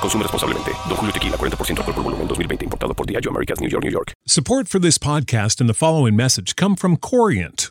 Consume responsablemente. Don Julio Tequila, 40% alcohol por volumen, 2020. Importado por Diageo Americas, New York, New York. Support for this podcast and the following message come from Corient.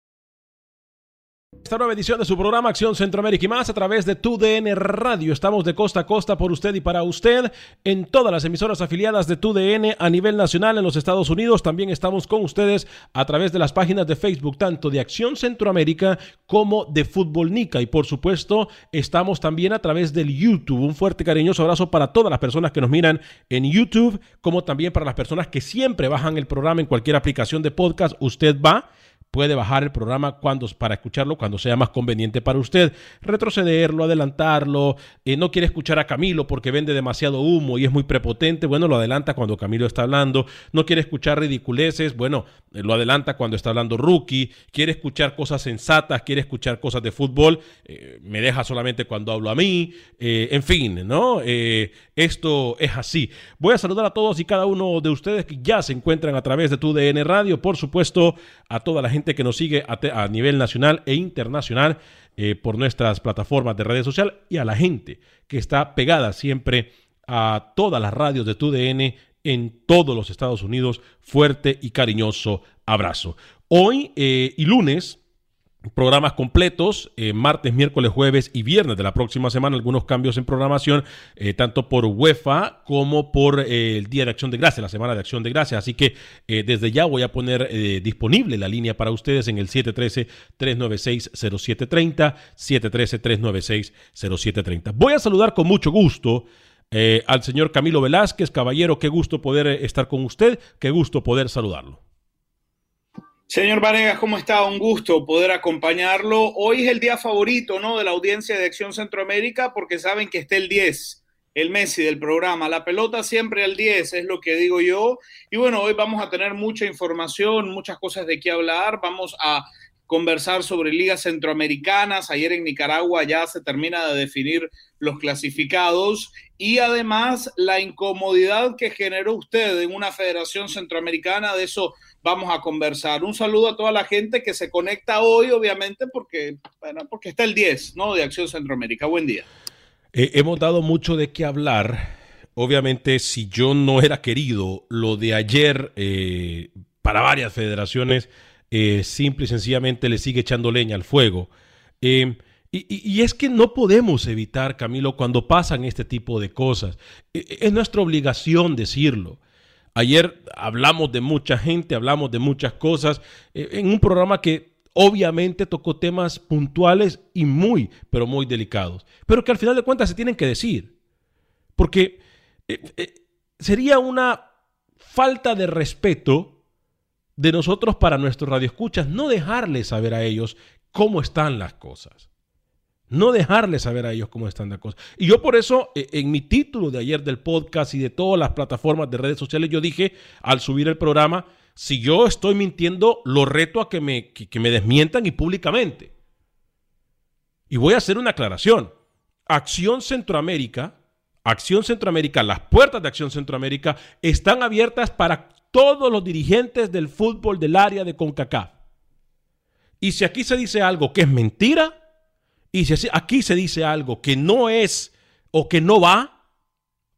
Esta nueva edición de su programa Acción Centroamérica y más a través de TUDN Radio. Estamos de costa a costa por usted y para usted en todas las emisoras afiliadas de TUDN a nivel nacional en los Estados Unidos. También estamos con ustedes a través de las páginas de Facebook, tanto de Acción Centroamérica como de Fútbol Nica. Y por supuesto, estamos también a través del YouTube. Un fuerte cariñoso abrazo para todas las personas que nos miran en YouTube, como también para las personas que siempre bajan el programa en cualquier aplicación de podcast. Usted va puede bajar el programa cuando, para escucharlo cuando sea más conveniente para usted, retrocederlo, adelantarlo, eh, no quiere escuchar a Camilo porque vende demasiado humo y es muy prepotente, bueno, lo adelanta cuando Camilo está hablando, no quiere escuchar ridiculeces, bueno, eh, lo adelanta cuando está hablando Rookie, quiere escuchar cosas sensatas, quiere escuchar cosas de fútbol, eh, me deja solamente cuando hablo a mí, en fin, ¿no? esto es así. Voy a saludar a todos y cada uno de ustedes que ya se encuentran a través de tu DN Radio, por supuesto, a toda la gente que nos sigue a, nivel nacional e internacional eh, por nuestras plataformas de redes sociales y a la gente que está pegada siempre a todas las radios de TUDN en todos los Estados Unidos. Fuerte y cariñoso abrazo. Hoy eh, y lunes programas completos, eh, martes, miércoles, jueves y viernes de la próxima semana, algunos cambios en programación, eh, tanto por UEFA como por eh, el Día de Acción de Gracias, la Semana de Acción de Gracias. Así que desde ya voy a poner disponible la línea para ustedes en el 713-396-0730, 713-396-0730. Voy a saludar con mucho gusto. al señor Camilo Velázquez, caballero, qué gusto poder estar con usted, qué gusto poder saludarlo. Señor Vanegas, ¿cómo está? Un gusto poder acompañarlo. Hoy es el día favorito ¿no? de la audiencia de Acción Centroamérica porque saben que está el 10, el Messi del programa. La pelota siempre al 10, es lo que digo yo. Y bueno, hoy vamos a tener mucha información, muchas cosas de qué hablar. Vamos a conversar sobre ligas centroamericanas. Ayer en Nicaragua ya se termina de definir los clasificados y además la incomodidad que generó usted en una federación centroamericana, de eso vamos a conversar. Un saludo a toda la gente que se conecta hoy, obviamente, porque, bueno, porque está el 10, ¿no? De Acción Centroamérica. Buen día. Eh, hemos dado mucho de qué hablar. Obviamente, si yo no era querido, lo de ayer eh, para varias federaciones eh, simple y sencillamente le sigue echando leña al fuego. Eh, y, es que no podemos evitar, Camilo, cuando pasan este tipo de cosas. E, e, es nuestra obligación decirlo. Ayer hablamos de mucha gente, hablamos de muchas cosas, eh, en un programa que obviamente tocó temas puntuales y muy, pero muy delicados, pero que al final de cuentas se tienen que decir. Porque sería una falta de respeto de nosotros para nuestros radioescuchas, no dejarles saber a ellos cómo están las cosas. No dejarles saber a ellos cómo están las cosas. Y yo por eso, eh, en mi título de ayer del podcast y de todas las plataformas de redes sociales, yo dije al subir el programa, si yo estoy mintiendo, lo reto a que me, que me desmientan y públicamente. Y voy a hacer una aclaración. Acción Centroamérica, Acción Centroamérica, las puertas de Acción Centroamérica están abiertas para todos los dirigentes del fútbol del área de CONCACAF. Y si aquí se dice algo que es mentira, y si aquí se dice algo que no es o que no va,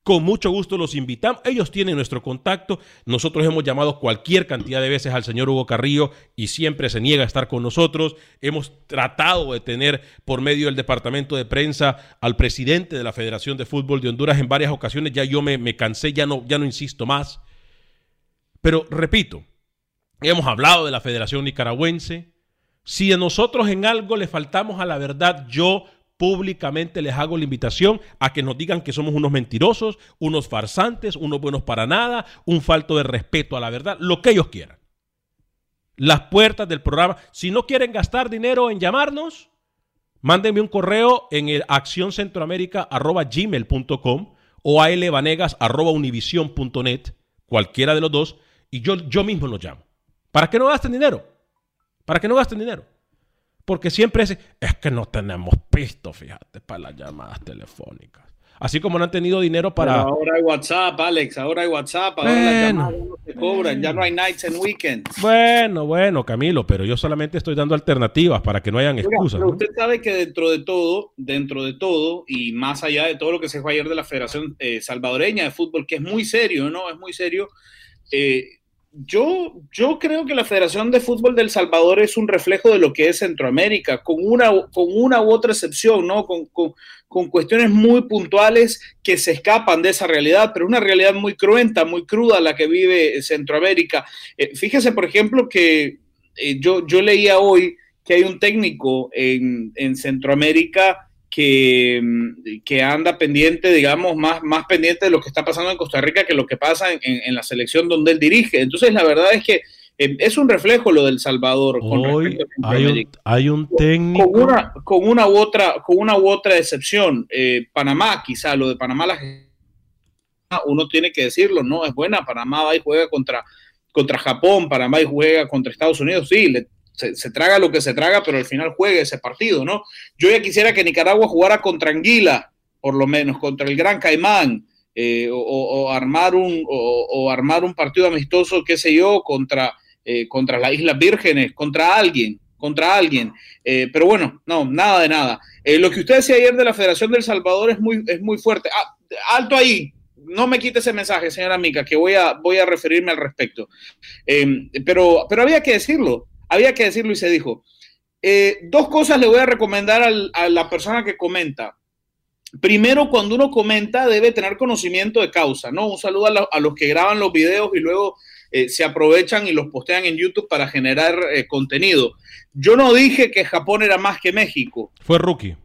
con mucho gusto los invitamos. Ellos tienen nuestro contacto. Nosotros hemos llamado cualquier cantidad de veces al señor Hugo Carrillo y siempre se niega a estar con nosotros. Hemos tratado de tener por medio del departamento de prensa al presidente de la Federación de Fútbol de Honduras en varias ocasiones. Ya yo me, me cansé, ya no, ya no insisto más. Pero repito, hemos hablado de la Federación Nicaragüense, si a nosotros en algo le faltamos a la verdad, yo públicamente les hago la invitación a que nos digan que somos unos mentirosos, unos farsantes, unos buenos para nada, un falto de respeto a la verdad, lo que ellos quieran. Las puertas del programa, si no quieren gastar dinero en llamarnos, mándenme un correo en el accioncentroamérica.gmail.com o a lvanegas.univision.net, cualquiera de los dos, y yo, yo mismo los llamo. ¿Para que no gasten dinero? Para que no gasten dinero. Porque siempre es, es que no tenemos pisto, fíjate, para las llamadas telefónicas. Así como no han tenido dinero para. ahora hay WhatsApp, Alex, ahora hay WhatsApp, ahora las llamadas no se cobran, ya no hay nights and weekends. Bueno, bueno, Camilo, pero yo solamente estoy dando alternativas para que no hayan excusas. Pero usted sabe que dentro de todo, dentro de todo, y más allá de todo lo que se fue ayer de la Federación eh, Salvadoreña de Fútbol, que es muy serio, ¿no? Es muy serio. Eh, yo, yo creo que la Federación de Fútbol del Salvador es un reflejo de lo que es Centroamérica, con una, con una u otra excepción, ¿no? Con, cuestiones muy puntuales que se escapan de esa realidad, pero una realidad muy cruenta, muy cruda la que vive Centroamérica. Eh, fíjese, por ejemplo, que eh, yo, yo leía hoy que hay un técnico en, en Centroamérica que, mm, que, anda pendiente, digamos, más, más pendiente de lo que está pasando en Costa Rica que lo que pasa en, la selección donde él dirige. Entonces, la verdad es que eh, es un reflejo lo del Salvador. Hoy hay, un, hay un, técnico. Con una, con una, u, otra, con una u otra excepción. Eh, Panamá, quizá, lo de Panamá, la uno tiene que decirlo, no es buena. Panamá va y juega contra, contra Japón, Panamá y juega contra Estados Unidos, sí, le, se, traga lo que se traga, pero al final juegue ese partido, ¿no? Yo ya quisiera que Nicaragua jugara contra Anguila, por lo menos, contra el Gran Caimán, eh, o, armar un, o, armar un partido amistoso, qué sé yo, contra, eh, contra las Islas Vírgenes, contra alguien, contra alguien. Eh, pero bueno, no, nada de nada. lo que usted decía ayer de la Federación del Salvador es muy, es muy fuerte. Ah, alto ahí, no me quite ese mensaje, señora Mica, que voy a, voy a referirme al respecto. pero, pero había que decirlo había que decirlo y se dijo. Eh, dos cosas le voy a recomendar a la persona que comenta. Primero, cuando uno comenta, debe tener conocimiento de causa, ¿no? Un saludo a, los que graban los videos y luego eh, se aprovechan y los postean en YouTube para generar eh, contenido. Yo no dije que Japón era más que México. Fue rookie.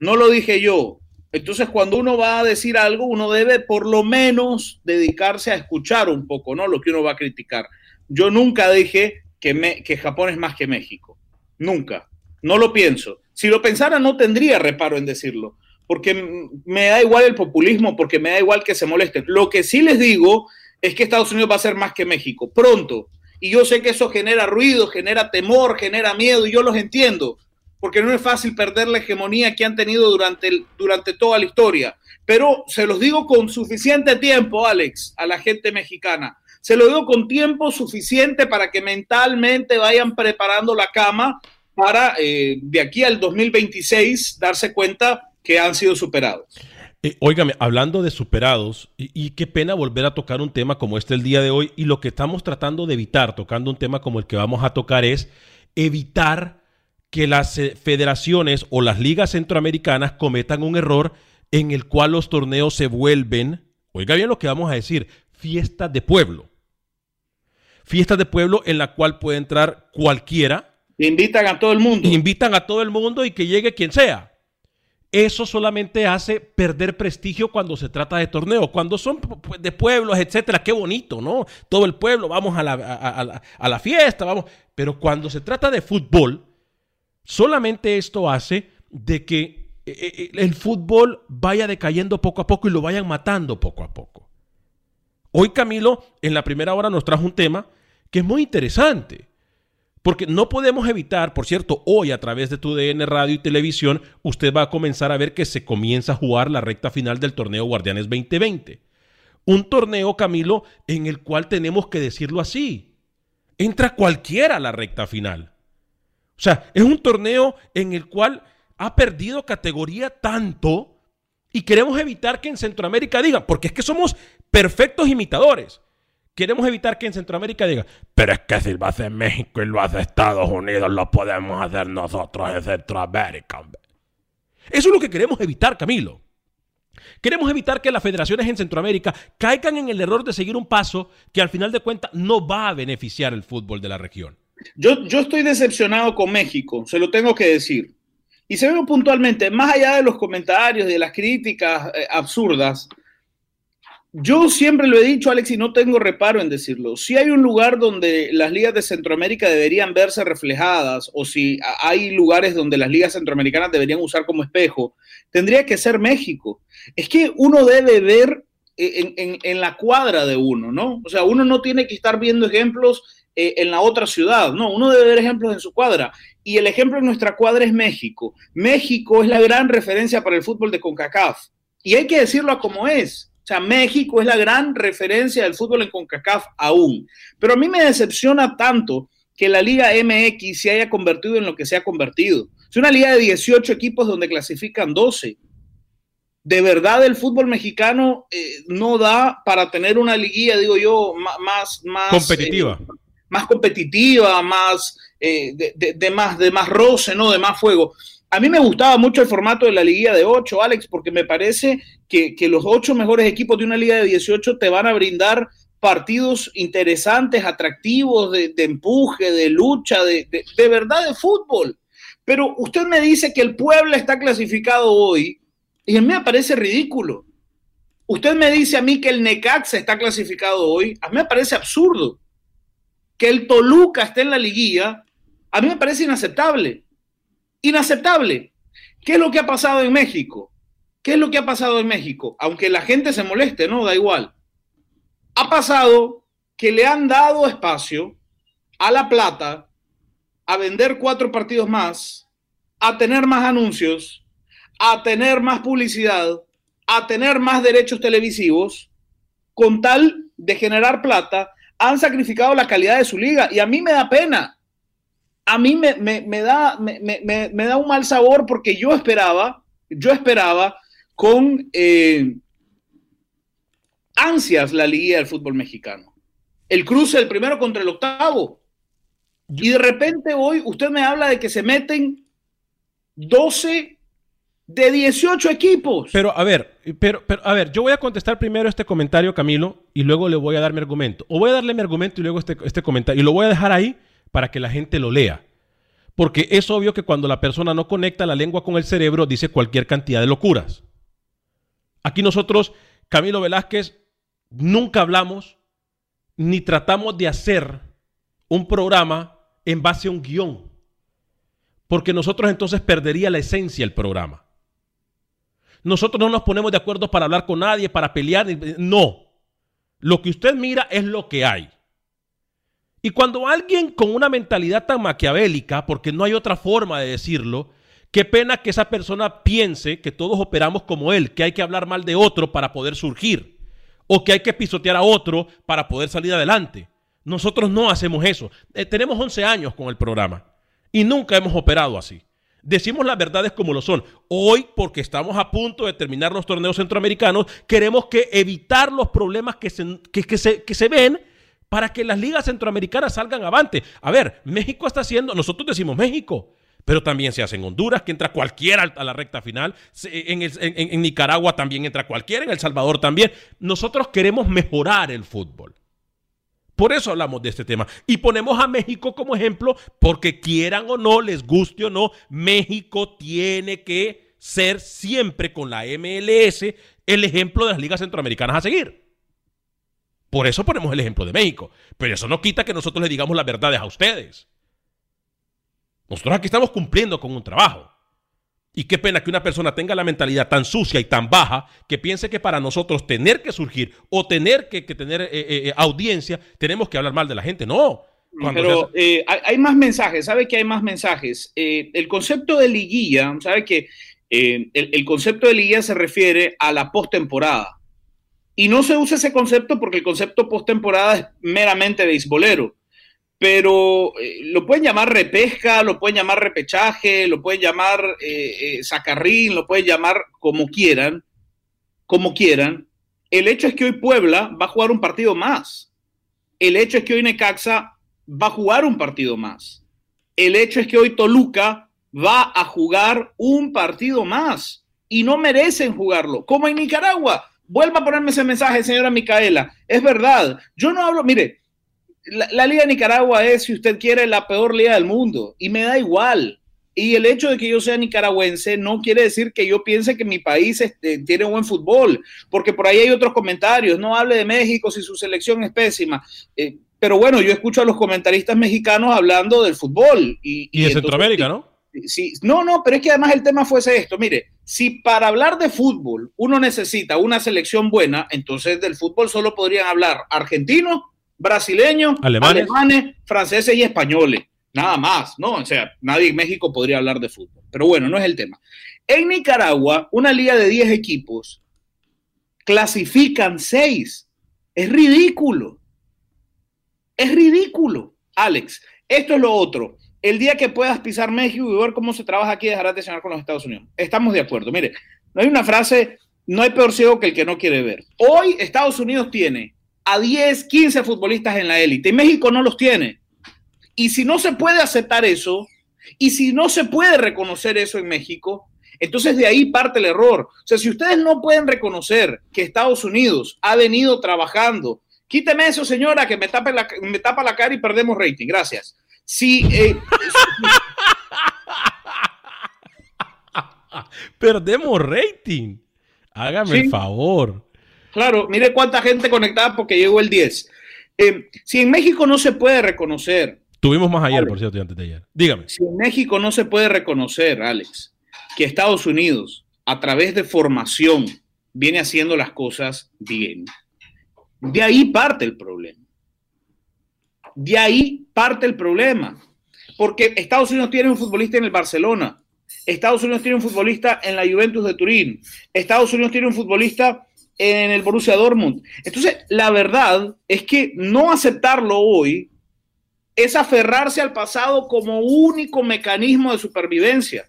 No lo dije yo. Entonces, cuando uno va a decir algo, uno debe por lo menos dedicarse a escuchar un poco, ¿no? Lo que uno va a criticar. Yo nunca dije que, Japón es más que México. Nunca. No lo pienso. Si lo pensara, no tendría reparo en decirlo, porque me da igual el populismo, porque me da igual que se molesten. Lo que sí les digo es que Estados Unidos va a ser más que México, pronto. Y yo sé que eso genera ruido, genera temor, genera miedo, y yo los entiendo, porque no es fácil perder la hegemonía que han tenido durante, durante toda la historia. Pero se los digo con suficiente tiempo, Alex, a la gente mexicana se lo digo con tiempo suficiente para que mentalmente vayan preparando la cama para eh, de aquí al 2026 darse cuenta que han sido superados. Eh, hablando de superados, y, qué pena volver a tocar un tema como este el día de hoy, y lo que estamos tratando de evitar, tocando un tema como el que vamos a tocar, es evitar que las eh, federaciones o las ligas centroamericanas cometan un error en el cual los torneos se vuelven, oiga bien lo que vamos a decir, fiestas de pueblo fiestas de pueblo en la cual puede entrar cualquiera. Invitan a todo el mundo. Invitan a todo el mundo y que llegue quien sea. Eso solamente hace perder prestigio cuando se trata de torneos. Cuando son de pueblos, etcétera, qué bonito, ¿no? Todo el pueblo, vamos a la, a la fiesta, vamos. Pero cuando se trata de fútbol, solamente esto hace de que eh, el fútbol vaya decayendo poco a poco y lo vayan matando poco a poco. Hoy Camilo en la primera hora nos trajo un tema que es muy interesante. Porque no podemos evitar, por cierto, hoy a través de tu DN Radio y Televisión, usted va a comenzar a ver que se comienza a jugar la recta final del torneo Guardianes 2020. Un torneo, Camilo, en el cual tenemos que decirlo así. Entra cualquiera a la recta final. O sea, es un torneo en el cual ha perdido categoría tanto y queremos evitar que en Centroamérica digan, porque es que somos perfectos imitadores. Queremos evitar que en Centroamérica diga, pero es que si lo hace México y lo hace Estados Unidos, lo podemos hacer nosotros en Centroamérica. Eso es lo que queremos evitar, Camilo. Queremos evitar que las federaciones en Centroamérica caigan en el error de seguir un paso que al final de cuentas no va a beneficiar el fútbol de la región. Yo, yo estoy decepcionado con México, se lo tengo que decir. Y se ve puntualmente, más allá de los comentarios, de las críticas eh, absurdas, yo siempre lo he dicho, Alex, y no tengo reparo en decirlo. Si hay un lugar donde las ligas de Centroamérica deberían verse reflejadas, o si hay lugares donde las ligas centroamericanas deberían usar como espejo, tendría que ser México. Es que uno debe ver eh, en, la cuadra de uno, ¿no? O sea, uno no tiene que estar viendo ejemplos eh, en la otra ciudad, no, uno debe ver ejemplos en su cuadra. Y el ejemplo en nuestra cuadra es México. México es la gran referencia para el fútbol de CONCACAF. Y hay que decirlo como es o sea, México es la gran referencia del fútbol en CONCACAF aún. Pero a mí me decepciona tanto que la Liga MX se haya convertido en lo que se ha convertido. Es una liga de 18 equipos donde clasifican 12. De verdad el fútbol mexicano eh, no da para tener una liguilla, digo yo, más... más competitiva. Eh, más competitiva, más, eh, de, más, de más roce, ¿no? De más fuego. A mí me gustaba mucho el formato de la liguilla de 8, Alex, porque me parece que, los ocho mejores equipos de una liga de 18 te van a brindar partidos interesantes, atractivos, de, empuje, de lucha, de, de, verdad de fútbol. Pero usted me dice que el Puebla está clasificado hoy y a mí me parece ridículo. Usted me dice a mí que el Necaxa está clasificado hoy, a mí me parece absurdo. Que el Toluca esté en la liguilla, a mí me parece inaceptable inaceptable. ¿Qué es lo que ha pasado en México? ¿Qué es lo que ha pasado en México? Aunque la gente se moleste, no, da igual. Ha pasado que le han dado espacio a La Plata a vender cuatro partidos más, a tener más anuncios, a tener más publicidad, a tener más derechos televisivos, con tal de generar plata, han sacrificado la calidad de su liga. Y a mí me da pena, a mí me, da, me, da un mal sabor porque yo esperaba, yo esperaba con eh, ansias la liguilla del fútbol mexicano. El cruce el primero contra el octavo. Y de repente hoy usted me habla de que se meten 12 de 18 equipos. Pero a ver, pero, pero a ver, yo voy a contestar primero este comentario, Camilo, y luego le voy a dar mi argumento. O voy a darle mi argumento y luego este, este comentario. Y lo voy a dejar ahí para que la gente lo lea. Porque es obvio que cuando la persona no conecta la lengua con el cerebro, dice cualquier cantidad de locuras. Aquí nosotros, Camilo Velázquez, nunca hablamos ni tratamos de hacer un programa en base a un guion. Porque nosotros entonces perdería la esencia del programa. Nosotros no nos ponemos de acuerdo para hablar con nadie, para pelear. No. Lo que usted mira es lo que hay. Y cuando alguien con una mentalidad tan maquiavélica, porque no hay otra forma de decirlo, qué pena que esa persona piense que todos operamos como él, que hay que hablar mal de otro para poder surgir, o que hay que pisotear a otro para poder salir adelante. Nosotros no hacemos eso. Eh, tenemos 11 años con el programa y nunca hemos operado así. Decimos las verdades como lo son. Hoy, porque estamos a punto de terminar los torneos centroamericanos, queremos que evitar los problemas que que se, que se ven para que las ligas centroamericanas salgan avante. A ver, México está haciendo, nosotros decimos México, pero también se hace en Honduras, que entra cualquiera a la recta final. En, Nicaragua también entra cualquiera, en El Salvador también. Nosotros queremos mejorar el fútbol. Por eso hablamos de este tema. Y ponemos a México como ejemplo, porque quieran o no, les guste o no, México tiene que ser siempre con la MLS el ejemplo de las ligas centroamericanas a seguir. Por eso ponemos el ejemplo de México. Pero eso no quita que nosotros le digamos las verdades a ustedes. Nosotros aquí estamos cumpliendo con un trabajo. Y qué pena que una persona tenga la mentalidad tan sucia y tan baja que piense que para nosotros tener que surgir o tener que, tener eh, eh, eh, audiencia, tenemos que hablar mal de la gente. No. Pero hay más mensajes, ¿sabe que hay más mensajes? el concepto de liguilla, ¿sabe que el, el, concepto de liguilla se refiere a la postemporada? Y no se usa ese concepto porque el concepto postemporada es meramente beisbolero pero eh, lo pueden llamar repesca, lo pueden llamar repechaje, lo pueden llamar eh, eh, sacarrín, lo pueden llamar como quieran, como quieran. El hecho es que hoy Puebla va a jugar un partido más. El hecho es que hoy Necaxa va a jugar un partido más. El hecho es que hoy Toluca va a jugar un partido más y no merecen jugarlo, como en Nicaragua. Vuelva a ponerme ese mensaje, señora Micaela. Es verdad. Yo no hablo, mire, la, Liga de Nicaragua es, si usted quiere, la peor liga del mundo y me da igual. Y el hecho de que yo sea nicaragüense no quiere decir que yo piense que mi país este, tiene buen fútbol, porque por ahí hay otros comentarios. No hable de México si su selección es pésima. Eh, pero bueno, yo escucho a los comentaristas mexicanos hablando del fútbol. Y, y, de Centroamérica, ¿no? No, no, pero es que además el tema fuese esto. Mire, si para hablar de fútbol uno necesita una selección buena, entonces del fútbol solo podrían hablar argentinos brasileños, alemanes. franceses y españoles. Nada más, ¿no? O sea, nadie en México podría hablar de fútbol. Pero bueno, no es el tema. En Nicaragua, una liga de 10 equipos clasifican 6. Es ridículo. Es ridículo. Alex, esto es lo otro. El día que puedas pisar México y ver cómo se trabaja aquí, dejarás de cenar con los Estados Unidos. Estamos de acuerdo. Mire, no hay una frase, no hay peor ciego que el que no quiere ver. Hoy Estados Unidos tiene a 10, 15 futbolistas en la élite. Y México no los tiene. Y si no se puede aceptar eso, y si no se puede reconocer eso en México, entonces de ahí parte el error. O sea, si ustedes no pueden reconocer que Estados Unidos ha venido trabajando, quíteme eso, señora, que me, tape la, me tapa la cara y perdemos rating. Gracias. Si. Eh, perdemos rating. Hágame el favor. Claro, mire cuánta gente conectada porque llegó el 10. Eh, si en México no se puede reconocer. Tuvimos más ayer, por cierto, antes de ayer. Dígame. Si en México no se puede reconocer, Alex, que Estados Unidos, a través de formación, viene haciendo las cosas bien. De ahí parte el problema. De ahí parte el problema. Porque Estados Unidos tiene un futbolista en el Barcelona. Estados Unidos tiene un futbolista en la Juventus de Turín. Estados Unidos tiene un futbolista en el Borussia Dortmund. Entonces, la verdad es que no aceptarlo hoy es aferrarse al pasado como único mecanismo de supervivencia.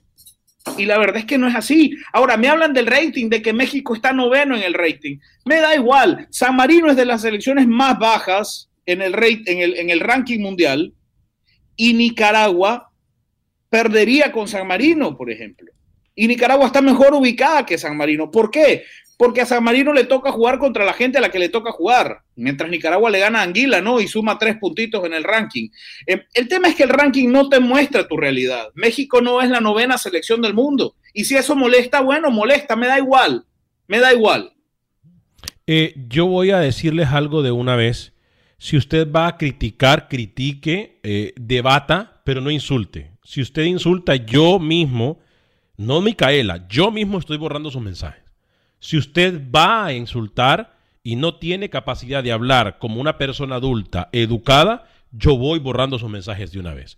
Y la verdad es que no es así. Ahora, me hablan del rating, de que México está noveno en el rating. Me da igual. San Marino es de las selecciones más bajas en el, en el, en el ranking mundial y Nicaragua perdería con San Marino, por ejemplo. Y Nicaragua está mejor ubicada que San Marino. ¿Por qué? porque a San Marino le toca jugar contra la gente a la que le toca jugar, mientras Nicaragua le gana a Anguila, ¿no? Y suma tres puntitos en el ranking. Eh, el tema es que el ranking no te muestra tu realidad. México no es la novena selección del mundo. Y si eso molesta, bueno, molesta, me da igual, me da igual. Eh, yo voy a decirles algo de una vez. Si usted va a criticar, critique, eh, debata, pero no insulte. Si usted insulta, yo mismo, no Micaela, yo mismo estoy borrando sus mensajes. Si usted va a insultar y no tiene capacidad de hablar como una persona adulta, educada, yo voy borrando sus mensajes de una vez.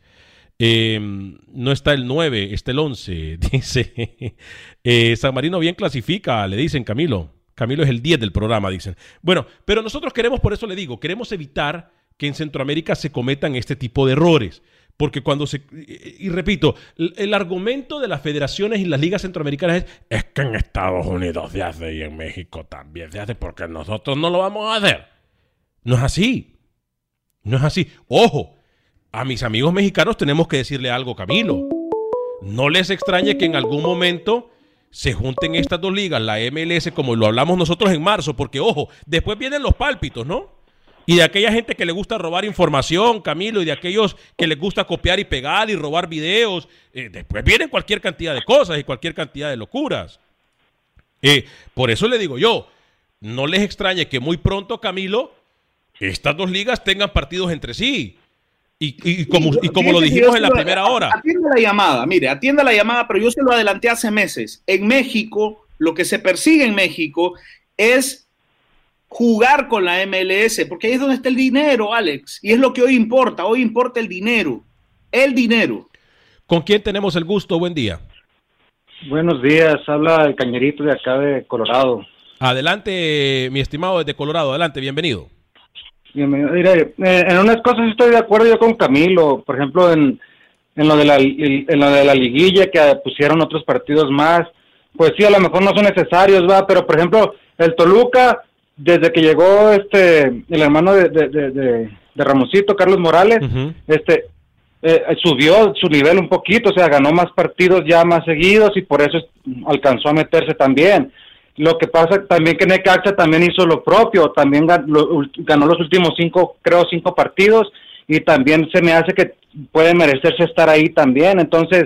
Em, no está el 9, está el 11. Dice, eh, San Marino bien clasifica, le dicen Camilo. Camilo es el 10 del programa, dicen. Bueno, pero nosotros queremos, por eso le digo, queremos evitar que en Centroamérica se cometan este tipo de errores. Porque cuando se... Y, repito, el, argumento de las federaciones y las ligas centroamericanas es, es que en Estados Unidos se hace y en México también se hace porque nosotros no lo vamos a hacer. No es así. No es así. Ojo, a mis amigos mexicanos tenemos que decirle algo, Camilo. No les extrañe que en algún momento se junten estas dos ligas, la MLS, como lo hablamos nosotros en marzo, porque ojo, después vienen los pálpitos, ¿no? y de aquella gente que le gusta robar información, Camilo, y de aquellos que les gusta copiar y pegar y robar videos. Eh, después vienen cualquier cantidad de cosas y cualquier cantidad de locuras. Eh, por eso le digo yo, no les extrañe que muy pronto, Camilo, estas dos ligas tengan partidos entre sí. Y, como, y como lo dijimos en la primera hora. Atienda la llamada, mire, atienda la llamada, pero yo se lo adelanté hace meses. En México, lo que se persigue en México es jugar con la MLS, porque ahí es donde está el dinero, Alex. Y es lo que hoy importa. Hoy importa el dinero. El dinero. ¿Con quién tenemos el gusto? Buen día. Buenos días, habla el cañerito de acá de Colorado. Adelante, mi estimado desde Colorado, adelante, bienvenido. Bienvenido. Mire, eh, en unas cosas estoy de acuerdo yo con Camilo, por ejemplo, en, en, lo, de la, en lo de la liguilla que pusieron otros partidos más, pues sí, a lo mejor no son necesarios, va, pero por ejemplo, el Toluca, desde que llegó este, el hermano de, de, de, de Ramosito, Carlos Morales, este, eh, subió su nivel un poquito, o sea, ganó más partidos ya más seguidos y por eso alcanzó a meterse también. Lo que pasa también que Necaxa también hizo lo propio, también ganó, los últimos cinco, creo, cinco partidos y también se me hace que puede merecerse estar ahí también. Entonces,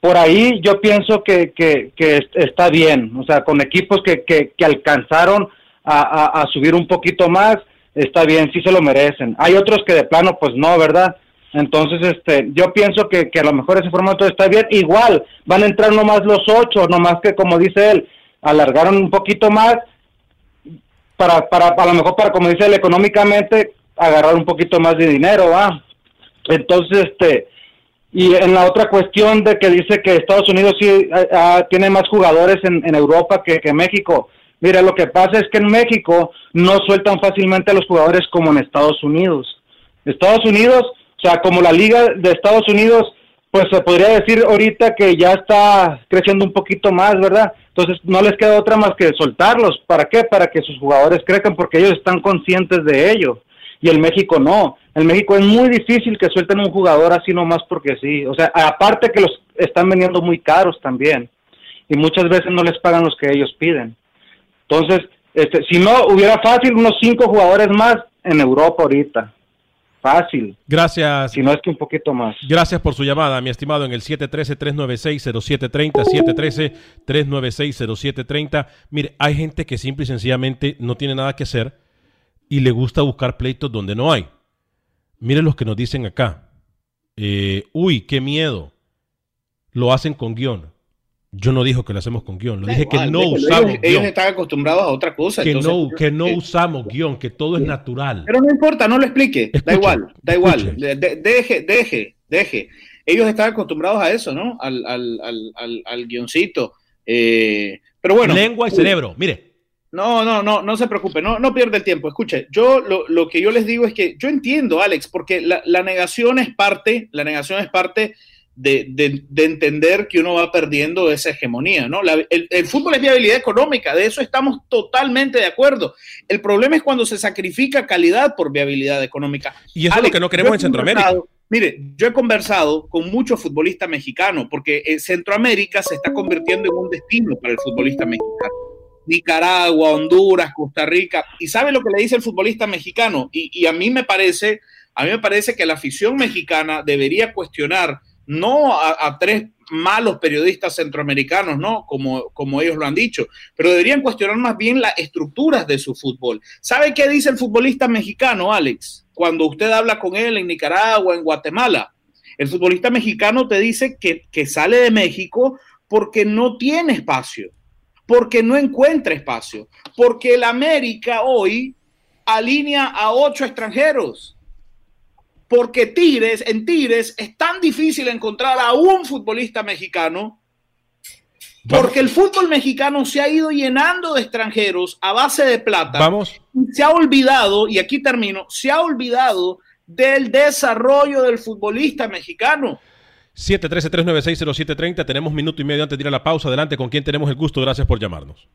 por ahí yo pienso que, que, está bien, o sea, con equipos que, que, alcanzaron a, a, subir un poquito más, está bien, sí se lo merecen. Hay otros que de plano, pues no, ¿verdad? Entonces, este, yo pienso que, que a lo mejor ese formato está bien. Igual, van a entrar nomás los ocho, nomás que como dice él, alargaron un poquito más para, para, a lo mejor para, como dice él, económicamente, agarrar un poquito más de dinero, ¿va? Entonces, este, y en la otra cuestión de que dice que Estados Unidos sí tiene más jugadores en, Europa que, que México. Mira, lo que pasa es que en México no sueltan fácilmente a los jugadores como en Estados Unidos. Estados Unidos o sea, como la liga de Estados Unidos, pues se podría decir ahorita que ya está creciendo un poquito más, ¿verdad? Entonces no les queda otra más que soltarlos. ¿Para qué? Para que sus jugadores crezcan porque ellos están conscientes de ello. Y el México no. El México es muy difícil que suelten un jugador así nomás porque sí. O sea, aparte que los están vendiendo muy caros también. Y muchas veces no les pagan los que ellos piden. Entonces, este, si no, hubiera fácil unos cinco jugadores más en Europa ahorita fácil. Gracias. Si no es que un poquito más. Gracias por su llamada, mi estimado, en el 713-396-0730, 713-396-0730. Mire, hay gente que simple y sencillamente no tiene nada que hacer y le gusta buscar pleitos donde no hay. Mire los que nos dicen acá. Eh, uy, qué miedo. Lo hacen con guion. Yo no dijo que lo hacemos con guion, lo dije que no usamos ellos, guion. Ellos están acostumbrados a otra cosa. Que no, que no usamos guion, que todo es natural. Pero no importa, no lo explique. da igual, da igual. deje, deje, deje. Ellos están acostumbrados a eso, ¿no? Al, al, al, al guioncito. Eh, pero bueno. Lengua y cerebro, mire. No, no, no, no se preocupe, no, no pierda el tiempo. Escuche, yo lo, lo, que yo les digo es que yo entiendo, Alex, porque la, la negación es parte, la negación es parte de, entender que uno va perdiendo esa hegemonía, ¿no? el, fútbol es viabilidad económica, de eso estamos totalmente de acuerdo. El problema es cuando se sacrifica calidad por viabilidad económica. Y eso es lo que no queremos en Centroamérica. Mire, yo he conversado con muchos futbolistas mexicanos, porque eh, Centroamérica se está convirtiendo en un destino para el futbolista mexicano. Nicaragua, Honduras, Costa Rica. ¿Y sabe lo que le dice el futbolista mexicano? Y, y a mí me parece, a mí me parece que la afición mexicana debería cuestionar no a, tres malos periodistas centroamericanos, ¿no? Como, como ellos lo han dicho, pero deberían cuestionar más bien las estructuras de su fútbol. ¿Sabe qué dice el futbolista mexicano, Alex? Cuando usted habla con él en Nicaragua, en Guatemala, el futbolista mexicano te dice que, que sale de México porque no tiene espacio, porque no encuentra espacio, porque el América hoy alinea a ocho extranjeros porque Tigres, en Tigres es tan difícil encontrar a un futbolista mexicano, porque el fútbol mexicano se ha ido llenando de extranjeros a base de plata. Vamos. Se ha olvidado, y aquí termino, se ha olvidado del desarrollo del futbolista mexicano. 713-396-0730, tenemos minuto y medio antes de ir a la pausa. Adelante, ¿con quién tenemos el gusto? Gracias por llamarnos.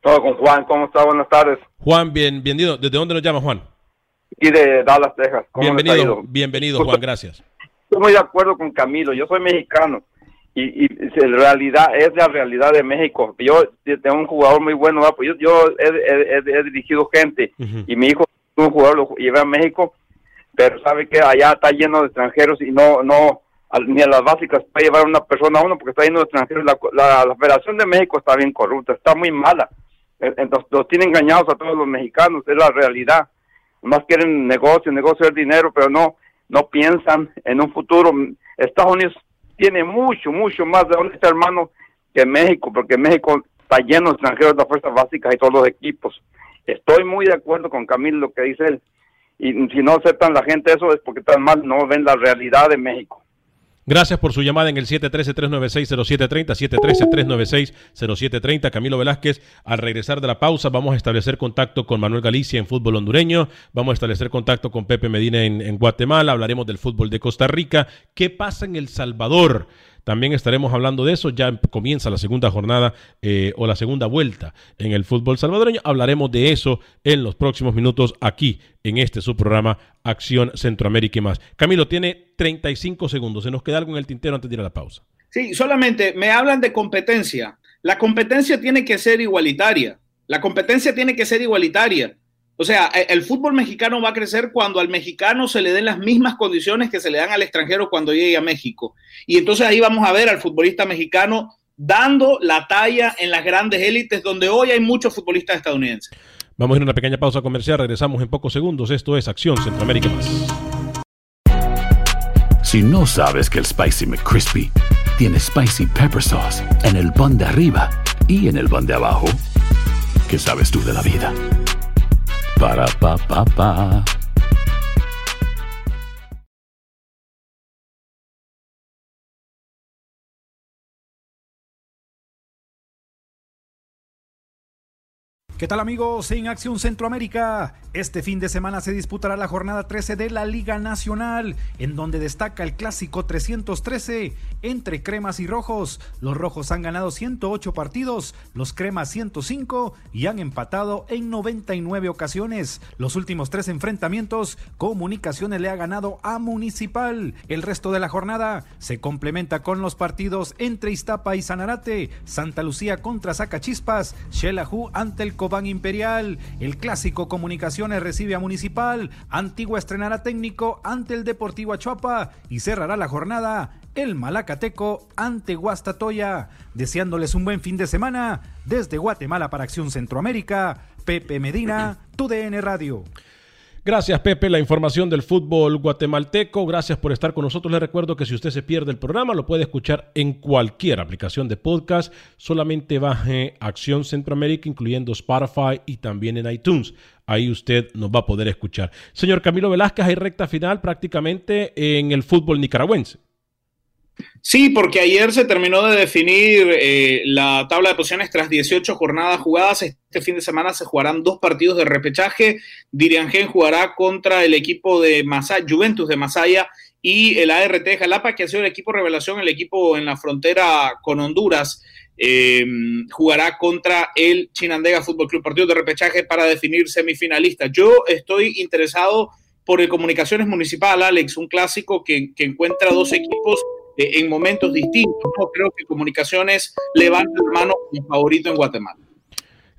Todo con Juan, ¿cómo está? Buenas tardes. Juan, bien, bienvenido. ¿Desde dónde nos llama Juan? Y de Dallas, Texas. Bienvenido, bienvenido Juan, gracias. Estoy muy de acuerdo con Camilo, yo soy mexicano y, y en realidad es la realidad de México. Yo tengo un jugador muy bueno, pues yo, yo he, dirigido gente y mi hijo un jugador lo llevé a México, pero sabe que allá está lleno de extranjeros y no, no, ni a las básicas puede llevar una persona a uno porque está lleno de extranjeros. La, la, la Federación de México está bien corrupta, está muy mala. Entonces los tienen engañados a todos los mexicanos, es la realidad más quieren negocio, negocio el dinero, pero no, no piensan en un futuro. Estados Unidos tiene mucho, mucho más de este hermano que México, porque México está lleno de extranjeros de fuerzas básicas y todos los equipos. Estoy muy de acuerdo con Camilo lo que dice él. Y si no aceptan la gente eso es porque tan mal no ven la realidad de México. Gracias por su llamada en el 713-396-0730, 713-396-0730. Camilo Velázquez, al regresar de la pausa vamos a establecer contacto con Manuel Galicia en fútbol hondureño, vamos a establecer contacto con Pepe Medina en, en Guatemala, hablaremos del fútbol de Costa Rica. ¿Qué pasa en El Salvador? También estaremos hablando de eso. Ya comienza la segunda jornada eh, o la segunda vuelta en el fútbol salvadoreño. Hablaremos de eso en los próximos minutos aquí en este su programa Acción Centroamérica y más. Camilo, tiene 35 segundos. ¿Se nos queda algo en el tintero antes de ir a la pausa? Sí, solamente me hablan de competencia. La competencia tiene que ser igualitaria. La competencia tiene que ser igualitaria. O sea, e, el fútbol mexicano va a crecer cuando al mexicano se le den las mismas condiciones que se le dan al extranjero cuando llegue a México. Y entonces ahí vamos a ver al futbolista mexicano dando la talla en las grandes élites donde hoy hay muchos futbolistas estadounidenses. Vamos a ir a una pequeña pausa comercial, regresamos en pocos segundos. Esto es Acción Centroamérica Más. Si no sabes que el Spicy McCrispy tiene Spicy Pepper Sauce en el pan de arriba y en el pan de abajo, ¿qué sabes tú de la vida? Para ¿Qué tal amigos en Acción Centroamérica? Este fin de semana se disputará la jornada 13 de la Liga Nacional, en donde destaca el clásico 313 entre cremas y rojos. Los rojos han ganado 108 partidos, los cremas 105 y han empatado en 99 ocasiones. Los últimos tres enfrentamientos, Comunicaciones le ha ganado a Municipal. El resto de la jornada se complementa con los partidos entre Iztapa y Sanarate, Santa Lucía contra Zacachispas, Xelajú ante el Cobán Imperial, el clásico Comunicaciones recibe a Municipal, Antigua estrenará técnico ante el Deportivo Achuapa y cerrará la jornada el Malacateco ante Guastatoya. Deseándoles un buen fin de semana desde Guatemala para Acción Centroamérica, Pepe Medina, TUDN Radio. Gracias, Pepe. La información del fútbol guatemalteco. Gracias por estar con nosotros. Le recuerdo que si usted se pierde el programa, lo puede escuchar en cualquier aplicación de podcast. Solamente baje Acción Centroamérica, incluyendo Spotify y también en iTunes. Ahí usted nos va a poder escuchar. Señor Camilo Velázquez, hay recta final prácticamente en el fútbol nicaragüense. Sí, porque ayer se terminó de definir eh, la tabla de posiciones tras 18 jornadas jugadas. Este fin de semana se jugarán dos partidos de repechaje. Diriangen jugará contra el equipo de Masaya, Juventus de Masaya y el ART Jalapa, que ha sido el equipo revelación, el equipo en la frontera con Honduras. Eh, jugará contra el Chinandega Fútbol Club, partido de repechaje para definir semifinalistas. Yo estoy interesado por el Comunicaciones Municipal, Alex, un clásico que encuentra dos equipos eh, en momentos distintos. ¿no? Creo que Comunicaciones levanta la mano como favorito en Guatemala.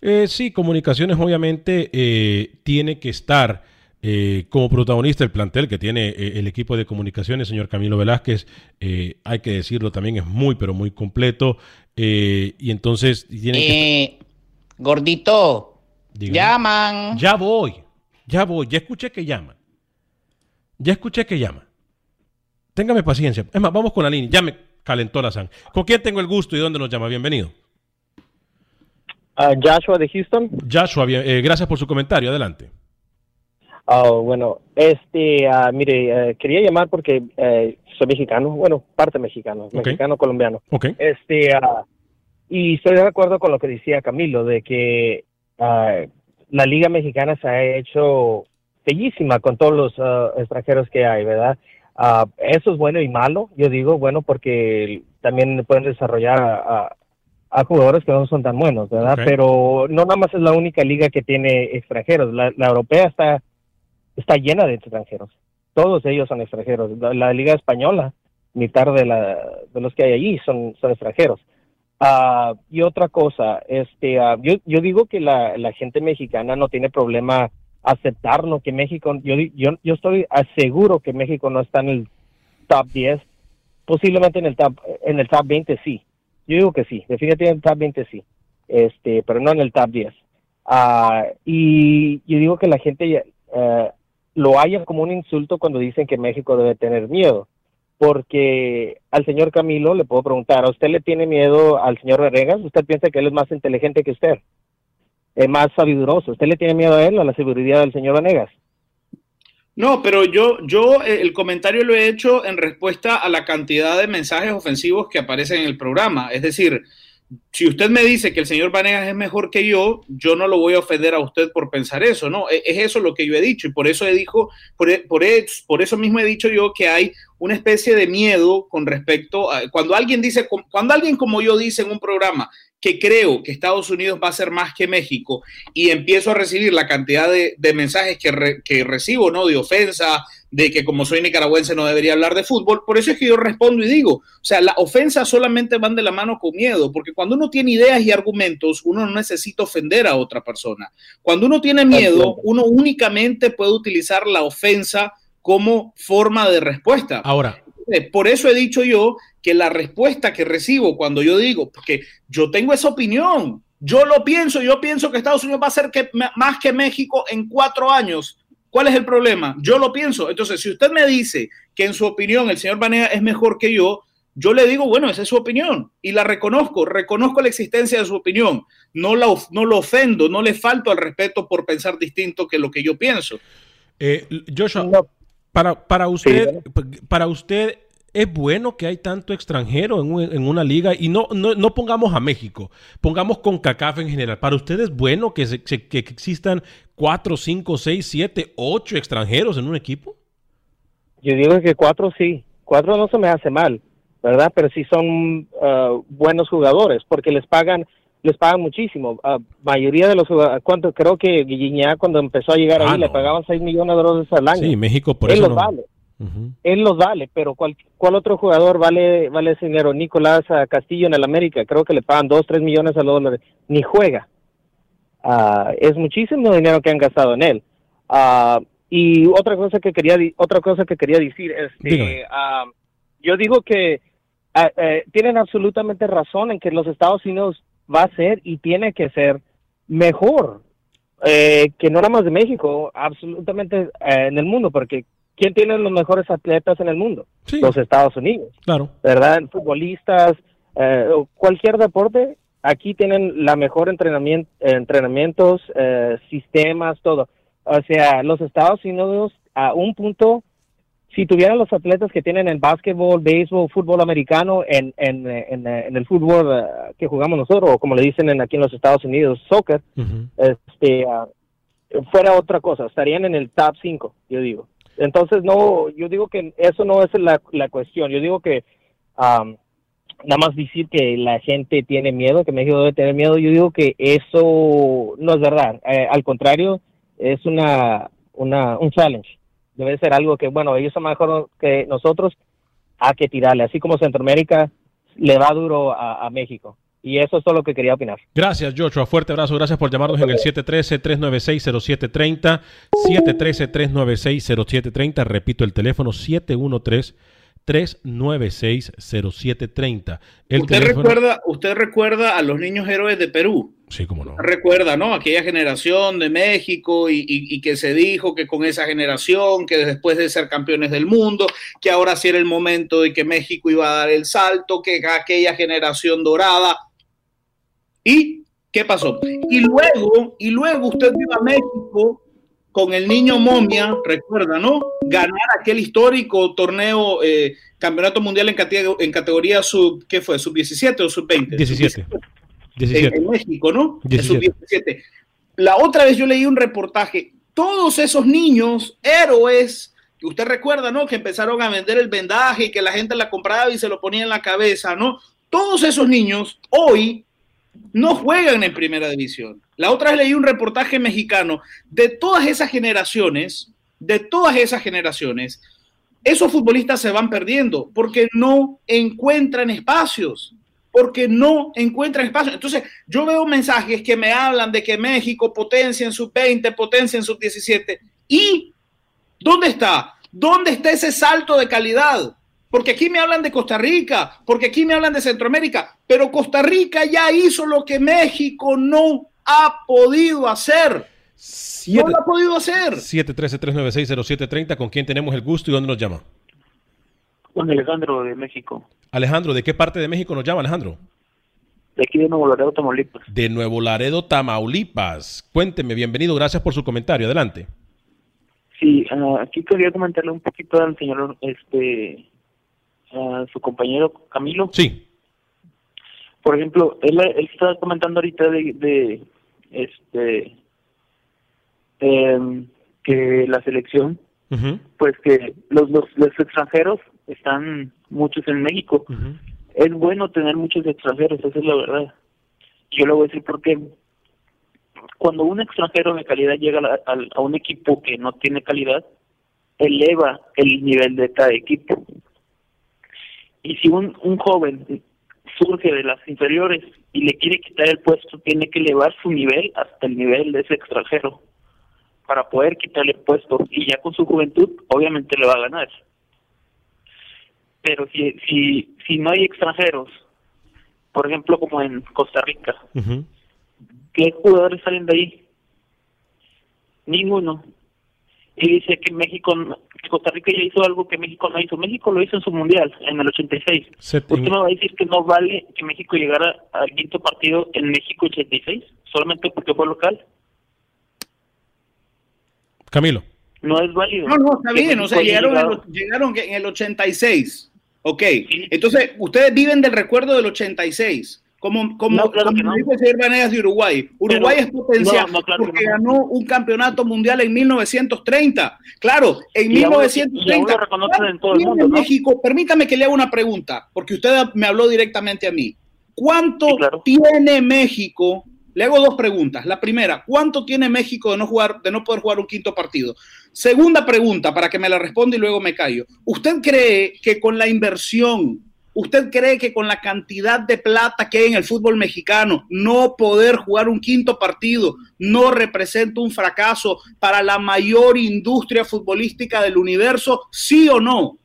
Eh, sí, Comunicaciones obviamente eh, tiene que estar eh, como protagonista el plantel que tiene eh, el equipo de comunicaciones, señor Camilo Velázquez. Eh, hay que decirlo también, es muy, pero muy completo. Eh, y entonces tiene que gordito, Dígame. llaman. Ya voy, ya voy, ya escuché que llaman. Ya escuché que llaman. Téngame paciencia. Es más, vamos con la línea. Ya me calentó la sangre. ¿Con quién tengo el gusto y dónde nos llama? Bienvenido. Ah, Joshua de Houston. Joshua, bien, eh, gracias por su comentario. Adelante. Ah, bueno, este, ah, mire, eh, quería llamar porque eh, soy mexicano, bueno, parte mexicano, mexicano colombiano. Ok. Este, y estoy de acuerdo con lo que decía Camilo, de que la Liga Mexicana se ha hecho bellísima con todos los extranjeros que hay, ¿verdad? Ah, eso es bueno y malo, yo digo, bueno, porque también pueden desarrollar a, a- a jugadores que no son tan buenos, ¿verdad? Pero no nada más es la única liga que tiene extranjeros. La, la europea está, está llena de extranjeros. Todos ellos son extranjeros. La, la liga española, mitad de, la, de los que hay allí son, son extranjeros. Ah, y otra cosa, este, ah, yo, yo digo que la, la gente mexicana no tiene problema aceptarlo, que México, yo, yo, yo estoy seguro que México no está en el top 10, posiblemente en el top, en el top 20 sí. Yo digo que sí, definitivamente en el top 20 sí, este, pero no en el top 10. Ah, y yo digo que la gente, eh, lo haya como un insulto cuando dicen que México debe tener miedo. Porque al señor Camilo le puedo preguntar, ¿a usted le tiene miedo al señor Venegas? ¿Usted piensa que él es más inteligente que usted? Es más sabiduroso. ¿Usted le tiene miedo a él, a la seguridad del señor Venegas? No, pero yo, yo eh, el comentario lo he hecho en respuesta a la cantidad de mensajes ofensivos que aparecen en el programa. Es decir, si usted me dice que el señor Vanegas es mejor que yo, yo no lo voy a ofender a usted por pensar eso, ¿no? E, es eso lo que yo he dicho y por eso he dicho, por, e, por, por eso mismo he dicho yo que hay una especie de miedo con respecto a cuando alguien dice, cuando alguien como yo dice en un programa que creo que Estados Unidos va a ser más que México y empiezo a recibir la cantidad de, mensajes que, que, recibo, ¿no? De ofensa, de que como soy nicaragüense no debería hablar de fútbol, por eso es que yo respondo y digo, o sea, las ofensas solamente van de la mano con miedo, porque cuando uno tiene ideas y argumentos, uno no necesita ofender a otra persona. Cuando uno tiene miedo, uno únicamente puede utilizar la ofensa como forma de respuesta. Ahora, por eso he dicho yo que la respuesta que recibo cuando yo digo, porque yo tengo esa opinión, yo lo pienso, yo pienso que Estados Unidos va a ser que, más que México en cuatro años. ¿Cuál es el problema? Yo lo pienso. Entonces, si usted me dice que en su opinión el señor Banega es mejor que yo, yo le digo, bueno, esa es su opinión y la reconozco, reconozco la existencia de su opinión, no, la, no lo ofendo, no le falto al respeto por pensar distinto que lo que yo pienso. Eh, Joshua, para, para, usted, para usted, ¿es bueno que hay tanto extranjero en, una liga? Y no, no, pongamos a México, pongamos con CACAF en general. ¿Para usted es bueno que, que existan cuatro, cinco, seis, siete, ocho extranjeros en un equipo? Yo digo que cuatro sí. Cuatro no se me hace mal, ¿verdad? Pero sí son uh, buenos jugadores porque les pagan les pagan muchísimo. A mayoría de los jugadores, cuánto creo que Guiñá cuando empezó a llegar ahí ah, le pagaban 6 millones de dólares al año. Sí, México por Él eso los vale. Él los vale, pero ¿cuál, ¿cuál otro jugador vale vale ese dinero? Nicolás Castillo en el América, creo que le pagan 2, 3 millones de dólares. Ni juega. Uh, es muchísimo dinero que han gastado en él. Uh, y otra cosa que quería otra cosa que quería decir es que uh, yo digo que eh, tienen absolutamente razón en que los Estados Unidos va a ser y tiene que ser mejor eh, que no nada más de México, absolutamente eh, en el mundo, porque ¿quién tiene los mejores atletas en el mundo? Los Estados Unidos. Claro. ¿Verdad? Futbolistas, eh, cualquier deporte, aquí tienen la mejor entrenamiento, entrenamientos, sistemas, todo. O sea, los Estados Unidos a un punto si tuvieran los atletas que tienen en básquetbol, béisbol, fútbol americano, en, en, en, el fútbol eh, que jugamos nosotros, o como le dicen en, aquí en los Estados Unidos, soccer, este, ah, fuera otra cosa, estarían en el top 5, yo digo. Entonces, no, yo digo que eso no es la, la cuestión, yo digo que nada más decir que la gente tiene miedo, que México debe tener miedo, yo digo que eso no es verdad, eh, al contrario, es una, una, un challenge debe ser algo que, bueno, ellos son mejor que nosotros, hay que tirarle, así como Centroamérica le va duro a, México. Y eso es todo lo que quería opinar. Gracias, Joshua. Fuerte abrazo. Gracias por llamarnos en el 713-396-0730. 713-396-0730. Repito el teléfono 713 396-0730. ¿Usted, recuerda, ¿Usted recuerda a los niños héroes de Perú? Sí, cómo no. Recuerda, ¿no? Aquella generación de México y, que se dijo que con esa generación, que después de ser campeones del mundo, que ahora sí era el momento de que México iba a dar el salto, que aquella generación dorada. ¿Y qué pasó? Y luego, y luego usted iba a México con el niño momia, recuerda, ¿no? Ganar aquel histórico torneo, eh, campeonato mundial en, categoría, en categoría sub, ¿qué fue? ¿Sub 17 o sub 20? 17. En, México, ¿no? 17. La otra vez yo leí un reportaje, todos esos niños, héroes, que usted recuerda, ¿no? Que empezaron a vender el vendaje y que la gente la compraba y se lo ponía en la cabeza, ¿no? Todos esos niños hoy no juegan en primera división. La otra vez leí un reportaje mexicano de todas esas generaciones, de todas esas generaciones, esos futbolistas se van perdiendo porque no encuentran espacios, porque no encuentran espacios. Entonces, yo veo mensajes que me hablan de que México potencia en sub 20, potencia en sub 17. ¿Y dónde está? ¿Dónde está ese salto de calidad? Porque aquí me hablan de Costa Rica, porque aquí me hablan de Centroamérica, pero Costa Rica ya hizo lo que México no ha podido hacer. No lo ha podido hacer. 713-396-0730. ¿Con quién tenemos el gusto y dónde nos llama? Con Alejandro de México. Alejandro, ¿de qué parte de México nos llama, Alejandro? De aquí de Nuevo Laredo, Tamaulipas. De Nuevo Laredo, Tamaulipas. Cuénteme, bienvenido, gracias por su comentario. Adelante. Sí, ah, aquí quería comentarle un poquito al señor, este, a su compañero Camilo. Sí. Por ejemplo, él, él estaba comentando ahorita de, de este, em, que la selección, pues que los, los, los extranjeros están muchos en México. Es bueno tener muchos extranjeros, esa es la verdad. Yo le voy a decir por qué. Cuando un extranjero de calidad llega a, a un equipo que no tiene calidad, eleva el nivel de cada equipo. Y si un, un joven surge de las inferiores y le quiere quitar el puesto, tiene que elevar su nivel hasta el nivel de ese extranjero para poder quitarle el puesto. Y ya con su juventud, obviamente le va a ganar pero si, si, si no hay extranjeros, por ejemplo como en Costa Rica, ¿qué jugadores salen de ahí? Ninguno. Y dice que México, que Costa Rica ya hizo algo que México no hizo. México lo hizo en su mundial, en el 86. ¿Usted me va a decir que no vale que México llegara al quinto partido en México 86? Solamente porque fue local. Camilo. No es válido. No, no, está bien. O sea, llegaron, en el, llegaron en el 86. Ok, entonces ustedes viven del recuerdo del 86. Como, como, No, claro como no. dijo el señor Vanegas de Uruguay. Uruguay Pero- es potencia no, no, claro que porque ganó un campeonato mundial en 1930. Claro, en Y aún- y aún 1930. lo reconocen en todo el ¿cuánto mundo. México, permítame que le haga una pregunta, porque usted me habló directamente a mí. ¿Cuánto Sí, claro. tiene México? Le hago dos preguntas. La primera, ¿cuánto tiene México de no jugar, de no poder jugar un quinto partido? Segunda pregunta, para que me la responda y luego me callo. ¿Usted cree que con la inversión, usted cree que con la cantidad de plata que hay en el fútbol mexicano, no poder jugar un quinto partido no representa un fracaso para la mayor industria futbolística del universo? ¿Sí o no?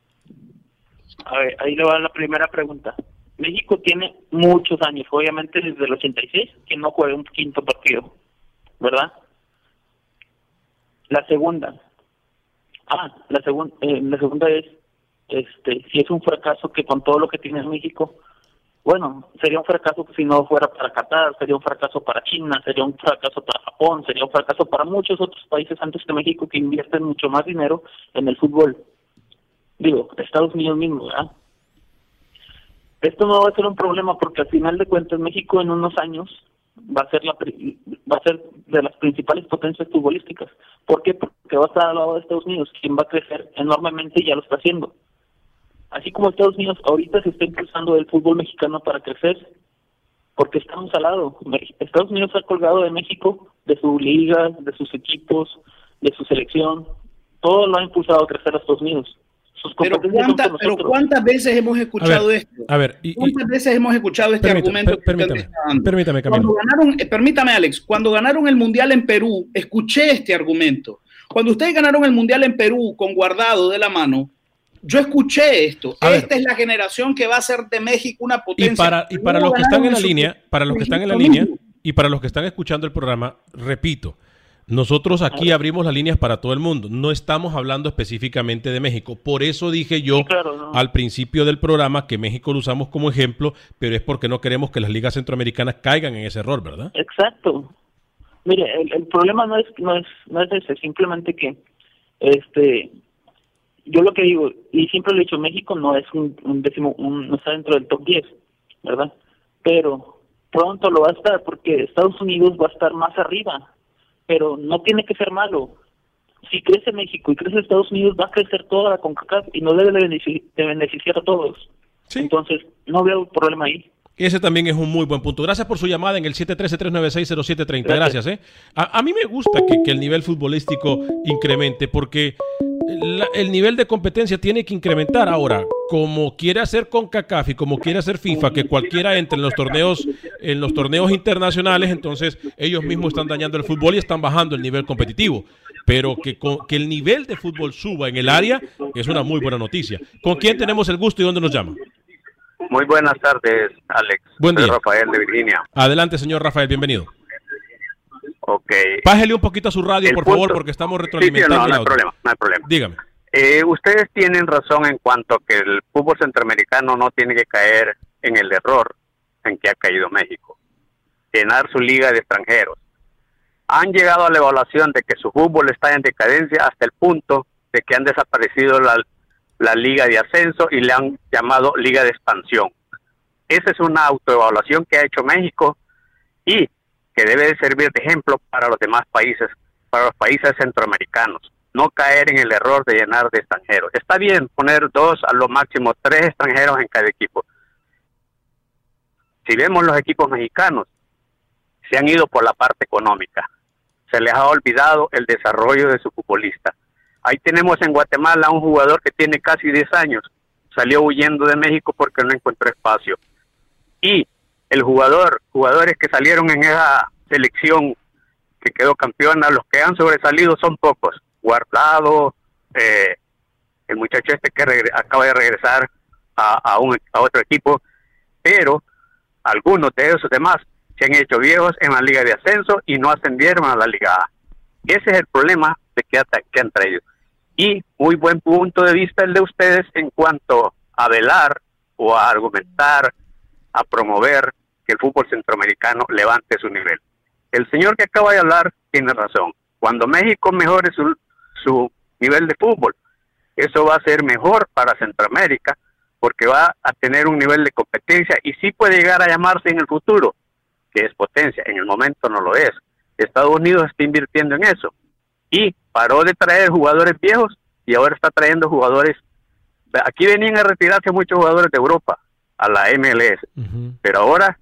A ver, ahí le va la primera pregunta. México tiene muchos años, obviamente desde el 86, que no juega un quinto partido, ¿verdad? La segunda. Ah, la, segunda la segunda es, este, si es un fracaso que con todo lo que tiene México, bueno, sería un fracaso si no fuera para Qatar, sería un fracaso para China, sería un fracaso para Japón, sería un fracaso para muchos otros países antes que México que invierten mucho más dinero en el fútbol. Digo, Estados Unidos mismo, ¿verdad? Esto no va a ser un problema porque al final de cuentas México en unos años va a ser la va de las principales potencias futbolísticas. ¿Por qué? Porque va a estar al lado de Estados Unidos, quien va a crecer enormemente y ya lo está haciendo. Así como Estados Unidos ahorita se está impulsando el fútbol mexicano para crecer, porque estamos al lado. Estados Unidos ha colgado de México, de su liga, de sus equipos, de su selección. Todo lo ha impulsado a crecer a Estados Unidos. Sus Pero, competencias son ¿cuántas- con pero. ¿cuántas veces hemos escuchado A ver, esto? a ver, y- y- ¿Cuántas veces hemos escuchado este Permítame, argumento? per- permítame, permítame, Camilo. Cuando ganaron, eh, permítame, Alex, cuando ganaron el Mundial en Perú, escuché este argumento. Cuando ustedes ganaron el Mundial en Perú con Guardado de la mano, yo escuché esto. A ver. Esta es la generación que va a hacer de México una Y potencia. para, y para los que están en la línea, para los que están en la línea y para los que están escuchando el programa, repito, nosotros aquí abrimos las líneas para todo el mundo. No estamos hablando específicamente de México. Por eso dije yo Sí, claro, no. al principio del programa que México lo usamos como ejemplo, pero es porque no queremos que las ligas centroamericanas caigan en ese error, ¿verdad? Exacto. Mire, el, el problema no es, no es no es ese, simplemente que este yo lo que digo y siempre lo he dicho, México no es un, un décimo un- no está dentro del top 10, ¿verdad? Pero pronto lo va a estar porque Estados Unidos va a estar más arriba, pero no tiene que ser malo. Si crece México y crece Estados Unidos, va a crecer toda la CONCACAF y no debe de benefici- de beneficiar a todos. Entonces, no veo problema ahí. Ese también es un muy buen punto. Gracias por su llamada en el 713-396-0730. Gracias. ¿eh? A, a mí me gusta que, que el nivel futbolístico incremente porque la- el nivel de competencia tiene que incrementar. Ahora, como quiere hacer con CACAF y como quiere hacer FIFA, que cualquiera entre en los torneos, en los torneos internacionales, entonces ellos mismos están dañando el fútbol y están bajando el nivel competitivo. Pero que, que el nivel de fútbol suba en el área es una muy buena noticia. ¿Con quién tenemos el gusto y dónde nos llama? Muy buenas tardes, Alex. Buen Soy día. Rafael de Virginia. Adelante, señor Rafael, bienvenido. Ok. Bájele un poquito a su radio, El por favor, porque estamos Sí, sí, retroalimentando. no, hay problema, no hay problema. Dígame. Eh, ustedes tienen razón en cuanto a que el fútbol centroamericano no tiene que caer en el error en que ha caído México, llenar su liga de extranjeros. Han llegado a la evaluación de que su fútbol está en decadencia hasta el punto de que han desaparecido la, la liga de ascenso y le han llamado liga de expansión. Esa es una autoevaluación que ha hecho México y que debe de servir de ejemplo para los demás países, para los países centroamericanos. No caer en el error de llenar de extranjeros. Está bien poner dos, a lo máximo tres extranjeros en cada equipo. Si vemos los equipos mexicanos, se han ido por la parte económica. Se les ha olvidado el desarrollo de su futbolista. Ahí tenemos en Guatemala un jugador que tiene casi 10 años. Salió huyendo de México porque no encontró espacio. Y el jugador, jugadores que salieron en esa selección que quedó campeona, los que han sobresalido son pocos. Guardado, eh, el muchacho este que acaba de regresar a, a, un, a otro equipo, pero algunos de esos demás se han hecho viejos en la liga de ascenso y no ascendieron a la liga A. Ese es el problema de que, que han traído. Y muy buen punto de vista el de ustedes en cuanto a velar o a argumentar, a promover que el fútbol centroamericano levante su nivel. El señor que acaba de hablar tiene razón. Cuando México mejore su, su nivel de fútbol, eso va a ser mejor para Centroamérica porque va a tener un nivel de competencia y sí puede llegar a llamarse en el futuro, que es potencia. En el momento no lo es. Estados Unidos está invirtiendo en eso y paró de traer jugadores viejos y ahora está trayendo jugadores. Aquí venían a retirarse muchos jugadores de Europa a la MLS, pero ahora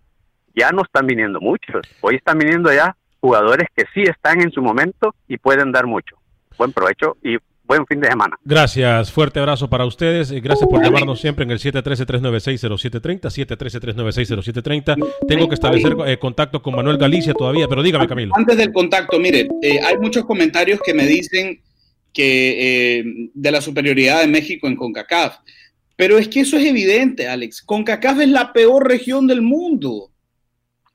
ya no están viniendo muchos. Hoy están viniendo ya jugadores que sí están en su momento y pueden dar mucho. Buen provecho y buen fin de semana. Gracias, fuerte abrazo para ustedes. y Gracias por llamarnos siempre en el 713-396-0730, 713-396-0730. Tengo que establecer eh, contacto con Manuel Galicia todavía, pero dígame, Camilo. Antes del contacto, mire, eh, hay muchos comentarios que me dicen que eh, de la superioridad de México en CONCACAF. Pero es que eso es evidente, Alex. CONCACAF es la peor región del mundo.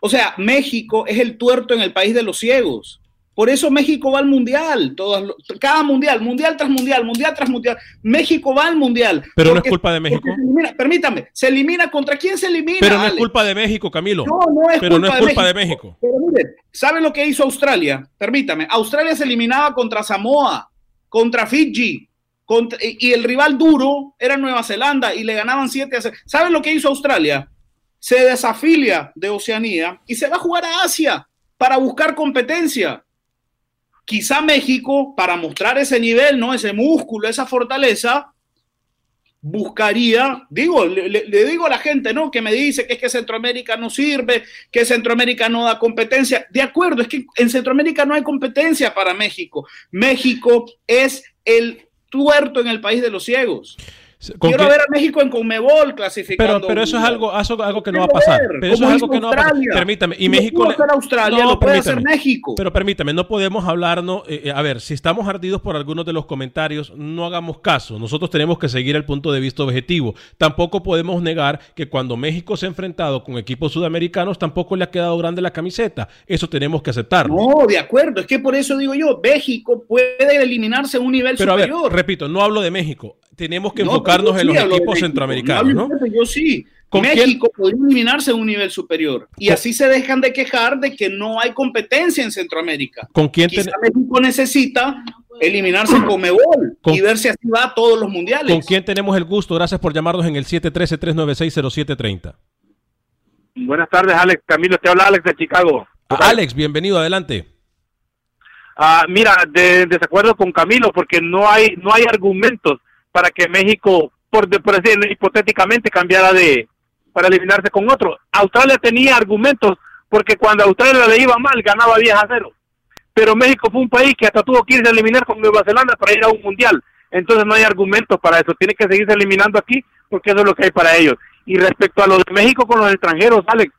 O sea, México es el tuerto en el país de los ciegos. Por eso México va al mundial, todas cada mundial, mundial tras mundial, mundial tras mundial. México va al mundial. Pero no es culpa de México. se elimina- permítame, se elimina contra quién se elimina. Pero no es culpa de México, Camilo. No, no es Pero culpa, no es culpa de México. Pero miren, ¿saben lo que hizo Australia? Permítame, Australia se eliminaba contra Samoa, contra Fiji, contra- y y el rival duro era Nueva Zelanda y le ganaban 7 a 0. ¿Saben lo que hizo Australia? Se desafilia de Oceanía y se va a jugar a Asia para buscar competencia. Quizá México, para mostrar ese nivel, ¿no? Ese músculo, esa fortaleza, buscaría, digo, le, digo a la gente, ¿no? Que me dice que es que Centroamérica no sirve, que Centroamérica no da competencia. De acuerdo, es que en Centroamérica no hay competencia para México. México es el tuerto en el país de los ciegos. ¿Con Quiero qué- ver a México en Conmebol clasificando. Pero, pero eso es algo, eso- algo que no va a pasar. ver, Pero eso es algo que no va a pasar. Permítame. Y México. hacer Australia, lo puede hacer. México. Pero permítame, no podemos hablarnos. eh, eh, a ver, si estamos ardidos por algunos de los comentarios, no hagamos caso. Nosotros tenemos que seguir el punto de vista objetivo. Tampoco podemos negar que cuando México se ha enfrentado con equipos sudamericanos, tampoco le ha quedado grande la camiseta. Eso tenemos que aceptarlo. No, de acuerdo. Es que por eso digo yo, México puede eliminarse a un nivel Pero a ver, superior. repito, no hablo de México. Tenemos que No, enfocarnos en los sí equipos centroamericanos, No Yo sí. ¿Con México podría eliminarse a un nivel superior. Y así se dejan de quejar de que no hay competencia en Centroamérica. ¿Con quién Quizá ten- México necesita eliminarse con Mebol Con- y ver si así va a todos los mundiales. ¿Con quién tenemos el gusto? Gracias por llamarnos en el 713-396-0730. Buenas tardes, Alex. Camilo, te habla Alex de Chicago. Ah, Alex, bienvenido, adelante. Ah, mira, de desacuerdo con Camilo porque no hay no hay argumentos para que México, por, por decir hipotéticamente, cambiara de para eliminarse con otro. Australia tenía argumentos porque cuando Australia le iba mal ganaba 10 a 0. Pero México fue un país que hasta tuvo que irse a eliminar con Nueva Zelanda para ir a un mundial. Entonces no hay argumentos para eso. Tiene que seguirse eliminando aquí porque eso es lo que hay para ellos. Y respecto a lo de México con los extranjeros, Alex,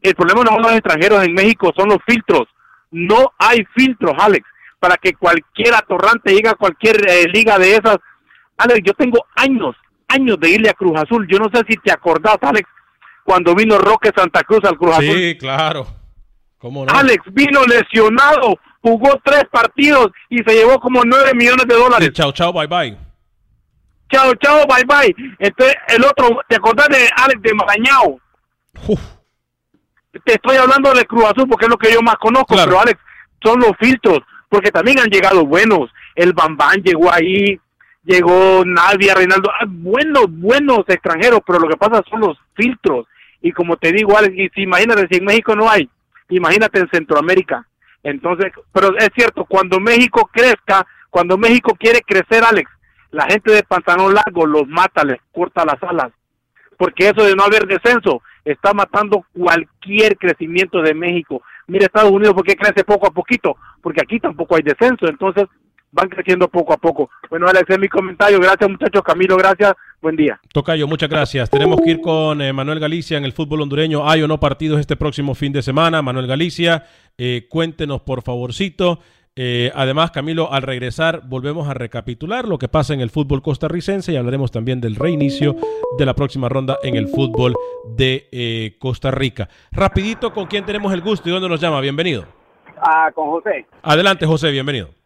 el problema no son los extranjeros en México, son los filtros. No hay filtros, Alex, para que cualquier atorrante llegue a cualquier eh, liga de esas. Alex, yo tengo años, años de irle a Cruz Azul. Yo no sé si te acordás, Alex, cuando vino Roque Santa Cruz al Cruz Azul. Sí, claro. ¿Cómo Alex vino lesionado, jugó tres partidos y se llevó como nueve millones de dólares. chao, chao, bye bye. Chao, chao, bye bye. Entonces, el otro, ¿te acordás de Alex de Marañao? Te estoy hablando de Cruz Azul porque es lo que yo más conozco, pero Alex, son los filtros, porque también han llegado buenos. El Bambán llegó ahí, llegó Navia, Reinaldo, ah, buenos, buenos extranjeros, pero lo que pasa son los filtros. Y como te digo, Alex, y si imagínate, si en México no hay, imagínate en Centroamérica. Entonces, pero es cierto, cuando México crezca, cuando México quiere crecer, Alex, la gente de pantalón largo los mata, les corta las alas. Porque eso de no haber descenso está matando cualquier crecimiento de México. Mira Estados Unidos, ¿por qué crece poco a poquito? Porque aquí tampoco hay descenso. Entonces, van creciendo poco a poco. Bueno, Alex, es mi comentario. Gracias, muchachos. Camilo, gracias. Buen día. Tocayo, muchas gracias. Tenemos que ir con eh, Manuel Galicia en el fútbol hondureño. Hay o no partidos este próximo fin de semana. Manuel Galicia, eh, cuéntenos por favorcito. Eh, además, Camilo, al regresar volvemos a recapitular lo que pasa en el fútbol costarricense y hablaremos también del reinicio de la próxima ronda en el fútbol de Costa Rica. Rapidito, ¿con quién tenemos el gusto y dónde nos llama? Bienvenido. Ah, con José. Adelante, José, bienvenido.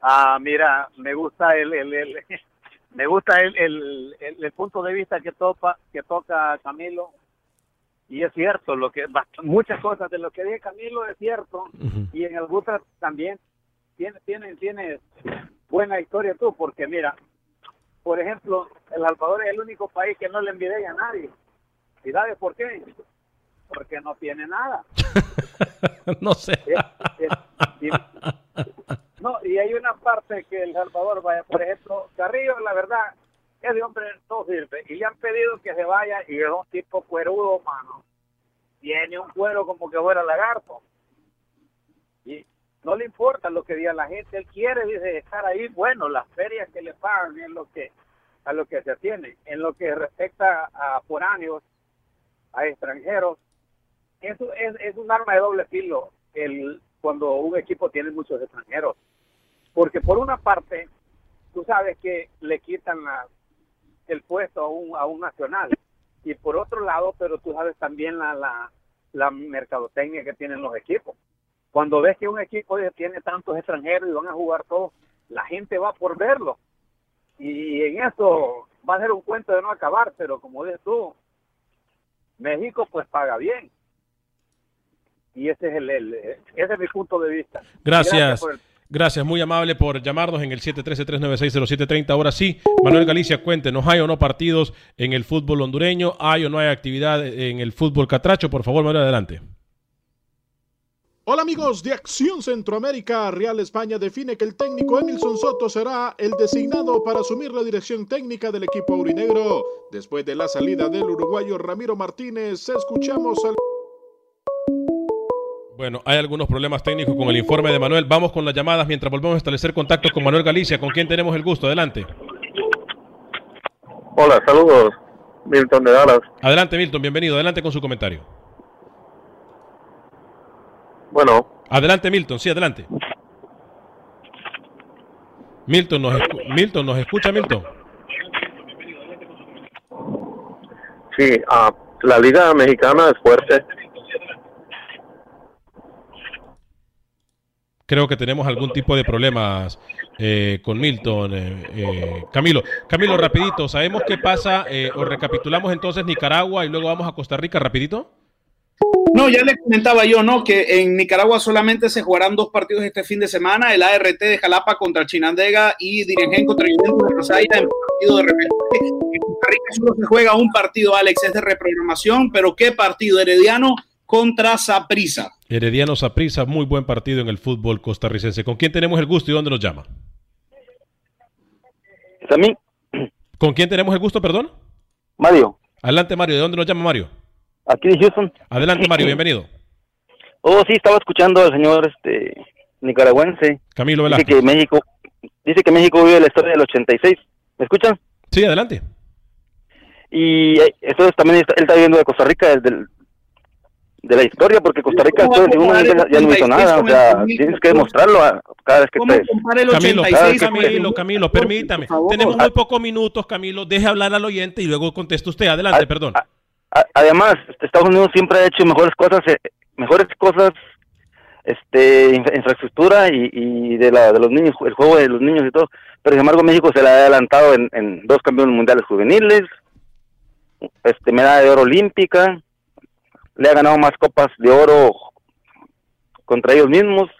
Ah, mira, me gusta el, el, me gusta el, el, el, punto de vista que topa, que toca Camilo. Y es cierto lo que muchas cosas de lo que dice Camilo es cierto. Y en el Gusta también. Tiene tiene tiene buena historia tú porque mira por ejemplo El Salvador es el único país que no le envidia a nadie. Y sabes por qué porque no tiene nada. No sé no, y hay una parte que El Salvador vaya, por ejemplo, Carrillo, la verdad, ese hombre no sirve. Y le han pedido que se vaya y es un tipo cuerudo, mano. Tiene un cuero como que fuera lagarto. Y no le importa lo que diga la gente, él quiere dice, estar ahí. Bueno, las ferias que le pagan es lo que a lo que se tiene. En lo que respecta a foráneos, a extranjeros, eso es, es un arma de doble filo. El, cuando un equipo tiene muchos extranjeros. Porque por una parte, tú sabes que le quitan la, el puesto a un, a un nacional. Y por otro lado, pero tú sabes también la, la, la mercadotecnia que tienen los equipos. Cuando ves que un equipo tiene tantos extranjeros y van a jugar todos, la gente va por verlo. Y en eso va a ser un cuento de no acabar, pero como dices tú, México pues paga bien y ese es el, ese es mi punto de vista. Gracias. Gracias, muy amable por llamarnos en el 713-396-0730. Ahora sí, Manuel Galicia, cuéntenos, ¿hay o no partidos en el fútbol hondureño? ¿Hay o no hay actividad en el fútbol catracho? Por favor, Manuel, adelante. Hola amigos de Acción Centroamérica, Real España define que el técnico Emilson Soto será el designado para asumir la dirección técnica del equipo aurinegro. Después de la salida del uruguayo Ramiro Martínez, escuchamos al... Bueno, hay algunos problemas técnicos con el informe de Manuel. Vamos con las llamadas mientras volvemos a establecer contacto con Manuel Galicia, con quien tenemos el gusto. Adelante. Hola, saludos. Milton de Dallas. Adelante, Milton, bienvenido. Adelante con su comentario. Bueno. Adelante, Milton, sí, adelante. Milton, ¿nos, Milton, ¿nos escucha, Milton? Sí, uh, la Liga Mexicana es fuerte creo que tenemos algún tipo de problemas eh, con Milton. Eh, eh, Camilo, Camilo, rapidito, ¿sabemos qué pasa? o recapitulamos entonces Nicaragua y luego vamos a Costa Rica, rapidito. No, ya le comentaba yo, ¿no? Que en Nicaragua solamente se jugarán dos partidos este fin de semana, el ART de Jalapa contra Chinandega y Dirigen contra Juventus de Rosario en partido de repente. En Costa Rica solo se juega un partido, Alex, es de reprogramación, pero ¿qué partido? Herediano contra Saprisa. Herediano Saprisa, muy buen partido en el fútbol costarricense. ¿Con quién tenemos el gusto y dónde nos llama? También. ¿Con quién tenemos el gusto, perdón? Mario. Adelante, Mario. ¿De dónde nos llama Mario? Aquí de Houston. Adelante, Mario. Bienvenido. Oh, sí, estaba escuchando al señor este nicaragüense. Camilo Velázquez. Dice que México, dice que México vive la historia del 86. ¿Me escuchan? Sí, adelante. Y eh, entonces también él está viviendo de Costa Rica desde el de la historia, porque Costa Rica después ya, no hizo nada, o sea, tienes que demostrarlo cada vez que estés. Camilo, Camilo, Camilo, permítame. Tenemos muy pocos minutos, Camilo, deje hablar al oyente y luego contesta usted. Adelante, perdón. además, Estados Unidos siempre ha hecho mejores cosas, eh, mejores cosas este infraestructura y, de, la, de los niños, el juego de los niños y todo. Pero sin embargo México se le ha adelantado en, en dos campeones mundiales juveniles, este medalla de oro olímpica, le ha ganado más copas de oro contra ellos mismos.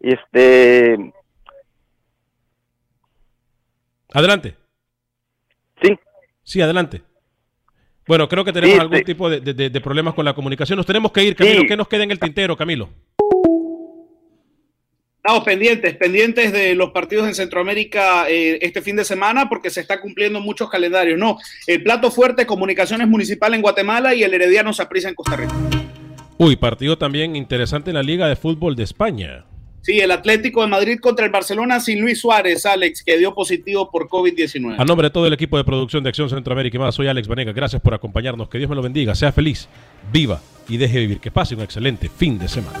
Y este Adelante. Sí. Sí, adelante. Bueno, creo que tenemos algún tipo de, problemas con la comunicación. Nos tenemos que ir, Camilo. ¿Qué nos queda en el tintero, Camilo? Estamos pendientes, pendientes de los partidos en Centroamérica eh, este fin de semana porque se está cumpliendo muchos calendarios. No, el plato fuerte, Comunicaciones Municipal en Guatemala y el Herediano Saprissa en Costa Rica. Uy, partido también interesante en la Liga de Fútbol de España. Sí, el Atlético de Madrid contra el Barcelona sin Luis Suárez, Alex, que dio positivo por COVID-19. A nombre de todo el equipo de producción de Acción Centroamérica y más, soy Alex Vanega. Gracias por acompañarnos. Que Dios me lo bendiga. Sea feliz, viva y deje vivir. Que pase un excelente fin de semana.